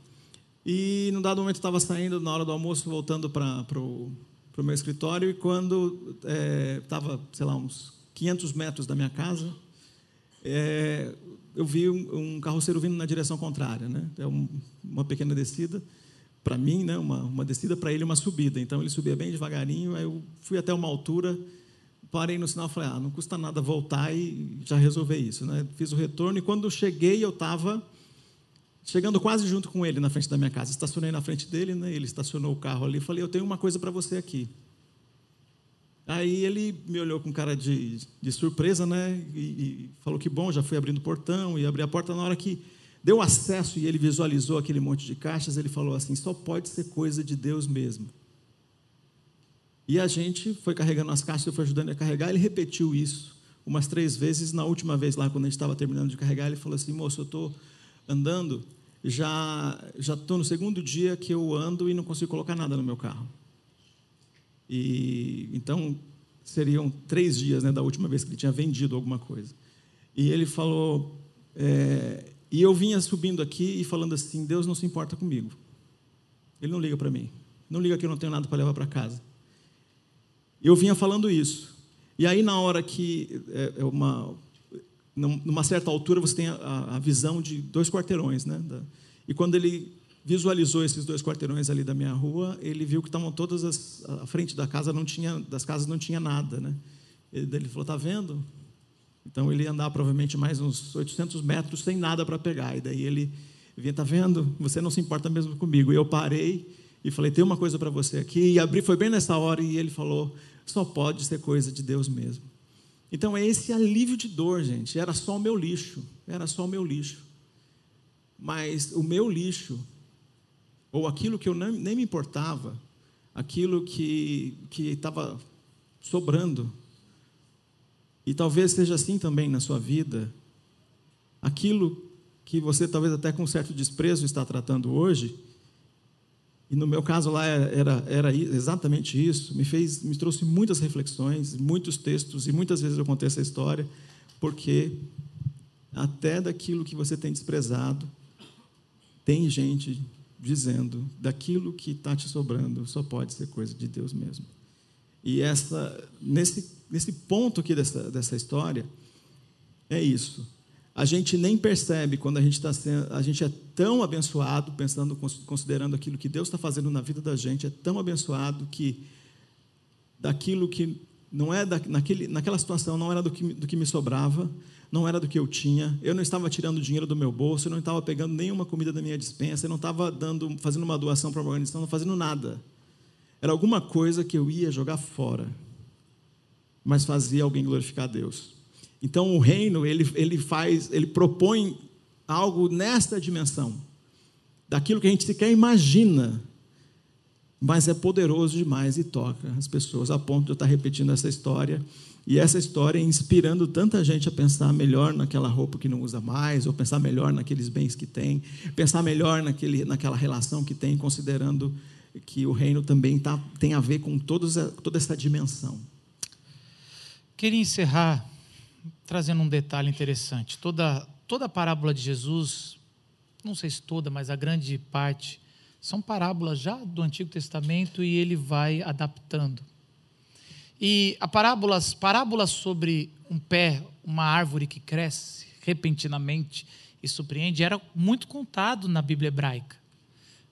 Speaker 3: E, num dado momento, estava saindo na hora do almoço, voltando para o meu escritório, e quando estava, é, sei lá, uns 500 metros da minha casa, é, eu vi um, um, carroceiro vindo na direção contrária, né? É um, uma pequena descida para mim, né? Uma, uma descida para ele, uma subida. Então ele subia bem devagarinho. Aí eu fui até uma altura, parei no sinal, falei, ah, não custa nada voltar e já resolver isso, né? Fiz o retorno e quando cheguei eu estava chegando quase junto com ele na frente da minha casa. Estacionei na frente dele, né? Ele estacionou o carro ali. Falei, eu tenho uma coisa para você aqui. Aí ele me olhou com cara de, de surpresa, né? E, e, falou que bom, já fui abrindo o portão e abri a porta. Na hora que deu acesso e ele visualizou aquele monte de caixas, ele falou assim: só pode ser coisa de Deus mesmo. E a gente foi carregando as caixas, eu fui ajudando a carregar. Ele repetiu isso umas três vezes. Na última vez lá, quando a gente estava terminando de carregar, ele falou assim: moço, eu estou andando, já já estou no segundo dia que eu ando e não consigo colocar nada no meu carro. E então seriam três dias, né, da última vez que ele tinha vendido alguma coisa. E ele falou, é, e eu vinha subindo aqui e falando assim, Deus não se importa comigo. Ele não liga para mim. Não liga que eu não tenho nada para levar para casa. Eu vinha falando isso. E aí na hora que é, é uma numa certa altura você tem a, a visão de dois quarteirões, né? E quando ele visualizou esses dois quarteirões ali da minha rua, ele viu que estavam todas as a frente da casa não tinha das casas não tinha nada, né? Ele, ele falou: "Tá vendo?" Então ele ia andar provavelmente mais uns 800 metros sem nada para pegar. E daí ele vinha: "Tá vendo? Você não se importa mesmo comigo." E eu parei e falei: "Tem uma coisa para você aqui." E abri foi bem nessa hora e ele falou: "Só pode ser coisa de Deus mesmo." Então é esse alívio de dor, gente. Era só o meu lixo, era só o meu lixo. Mas o meu lixo ou aquilo que eu nem, me importava, aquilo que estava sobrando. E talvez seja assim também na sua vida. Aquilo que você talvez até com certo desprezo está tratando hoje, e no meu caso lá era, era exatamente isso, me fez, me trouxe muitas reflexões, muitos textos, e muitas vezes eu contei essa história, porque até daquilo que você tem desprezado, tem gente dizendo: daquilo que está te sobrando só pode ser coisa de Deus mesmo. E essa, nesse, nesse ponto aqui dessa, dessa história, é isso. A gente nem percebe quando a gente está a gente é tão abençoado, pensando, considerando aquilo que Deus está fazendo na vida da gente, é tão abençoado que daquilo que não é da, naquele, naquela situação não era do que, do que me sobrava, não era do que eu tinha, eu não estava tirando dinheiro do meu bolso, eu não estava pegando nenhuma comida da minha dispensa, eu não estava dando, fazendo uma doação para uma organização, não fazendo nada. Era alguma coisa que eu ia jogar fora, mas fazia alguém glorificar a Deus. Então o reino ele, ele faz, ele propõe algo nesta dimensão, daquilo que a gente sequer imagina mas é poderoso demais e toca as pessoas, a ponto de eu estar repetindo essa história. E essa história inspirando tanta gente a pensar melhor naquela roupa que não usa mais, ou pensar melhor naqueles bens que tem, pensar melhor naquele, naquela relação que tem, considerando que o reino também tá, tem a ver com todos, toda essa dimensão.
Speaker 2: Queria encerrar trazendo um detalhe interessante. Toda, toda a parábola de Jesus, não sei se toda, mas a grande parte, são parábolas já do Antigo Testamento e ele vai adaptando. E a parábolas, parábolas sobre um pé, uma árvore que cresce repentinamente e surpreende, era muito contado na Bíblia hebraica.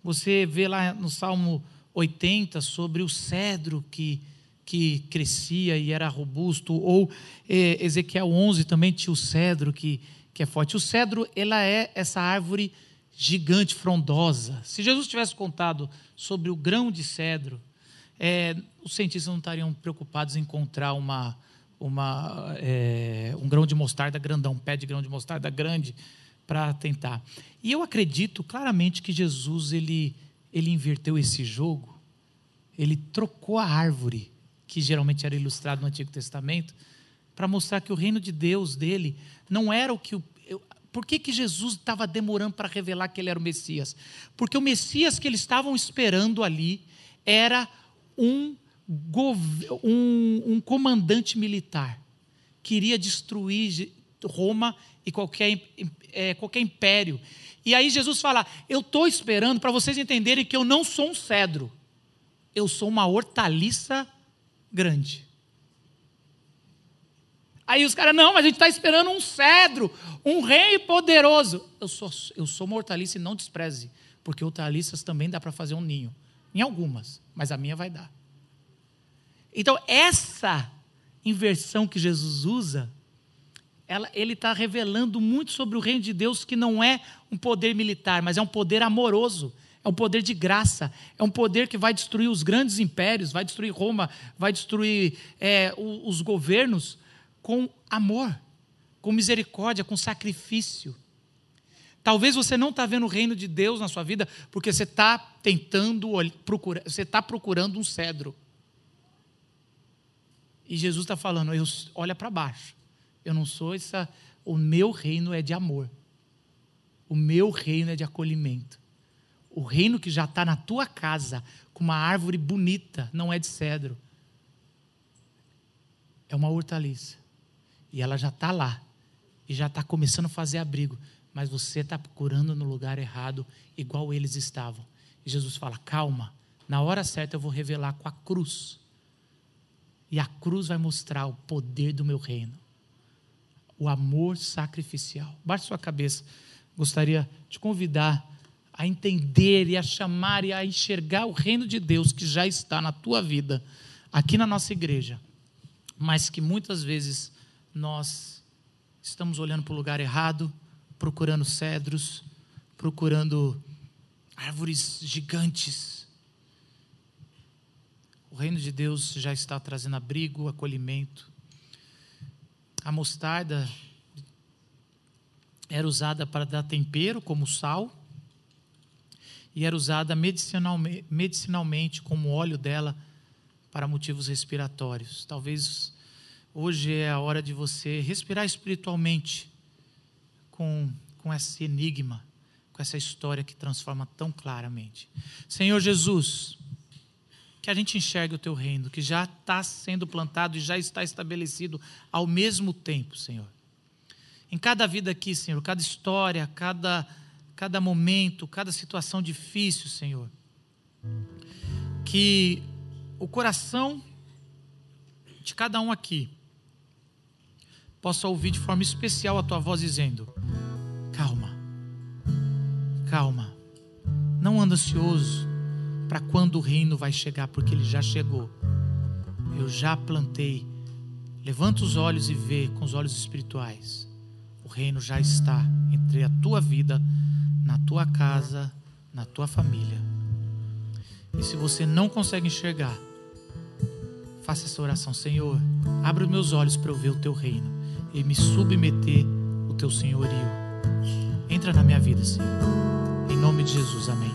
Speaker 2: Você vê lá no Salmo 80 sobre o cedro que, que crescia e era robusto, ou eh, Ezequiel 11 também tinha o cedro que, que é forte. O cedro, ela é essa árvore gigante, frondosa. Se Jesus tivesse contado sobre o grão de cedro, é, os cientistas não estariam preocupados em encontrar uma, uma, é, um grão de mostarda grandão, um pé de grão de mostarda grande para tentar. E eu acredito claramente que Jesus ele, ele inverteu esse jogo, ele trocou a árvore, que geralmente era ilustrado no Antigo Testamento, para mostrar que o reino de Deus dele não era o que o, por que, que Jesus estava demorando para revelar que ele era o Messias? Porque o Messias que eles estavam esperando ali era um, um, um comandante militar que iria destruir Roma e qualquer, é, qualquer império. E aí Jesus fala: Eu estou esperando para vocês entenderem que eu não sou um cedro, eu sou uma hortaliça grande. Aí os caras, não, mas a gente está esperando um cedro, um rei poderoso. Eu sou, eu sou uma e não despreze, porque hortaliças também dá para fazer um ninho. Em algumas, mas a minha vai dar. Então, essa inversão que Jesus usa, ela, ele está revelando muito sobre o reino de Deus, que não é um poder militar, mas é um poder amoroso, é um poder de graça, é um poder que vai destruir os grandes impérios, vai destruir Roma, vai destruir é, os governos, com amor, com misericórdia, com sacrifício. Talvez você não está vendo o reino de Deus na sua vida porque você está tentando procurar, você está procurando um cedro. E Jesus está falando, eu, olha para baixo. Eu não sou essa. O meu reino é de amor. O meu reino é de acolhimento. O reino que já está na tua casa, com uma árvore bonita, não é de cedro. É uma hortaliça. E ela já está lá. E já está começando a fazer abrigo. Mas você está procurando no lugar errado, igual eles estavam. E Jesus fala: calma, na hora certa eu vou revelar com a cruz. E a cruz vai mostrar o poder do meu reino. O amor sacrificial. Baixe sua cabeça. Gostaria de convidar a entender e a chamar e a enxergar o reino de Deus que já está na tua vida, aqui na nossa igreja, mas que muitas vezes nós estamos olhando para o lugar errado, procurando cedros, procurando árvores gigantes. O reino de Deus já está trazendo abrigo, acolhimento. A mostarda era usada para dar tempero, como sal, e era usada medicinalmente, medicinalmente como óleo dela para motivos respiratórios. Talvez Hoje é a hora de você respirar espiritualmente com, com esse enigma, com essa história que transforma tão claramente. Senhor Jesus, que a gente enxergue o teu reino, que já está sendo plantado e já está estabelecido ao mesmo tempo, Senhor. Em cada vida aqui, Senhor, cada história, cada, cada momento, cada situação difícil, Senhor. Que o coração de cada um aqui possa ouvir de forma especial a tua voz dizendo: Calma, calma, não anda ansioso para quando o reino vai chegar, porque ele já chegou. Eu já plantei. Levanta os olhos e vê com os olhos espirituais. O reino já está entre a tua vida, na tua casa, na tua família. E se você não consegue enxergar, faça essa oração, Senhor, abre os meus olhos para eu ver o teu reino e me submeter o teu senhorio. Entra na minha vida, Senhor. Em nome de Jesus, amém.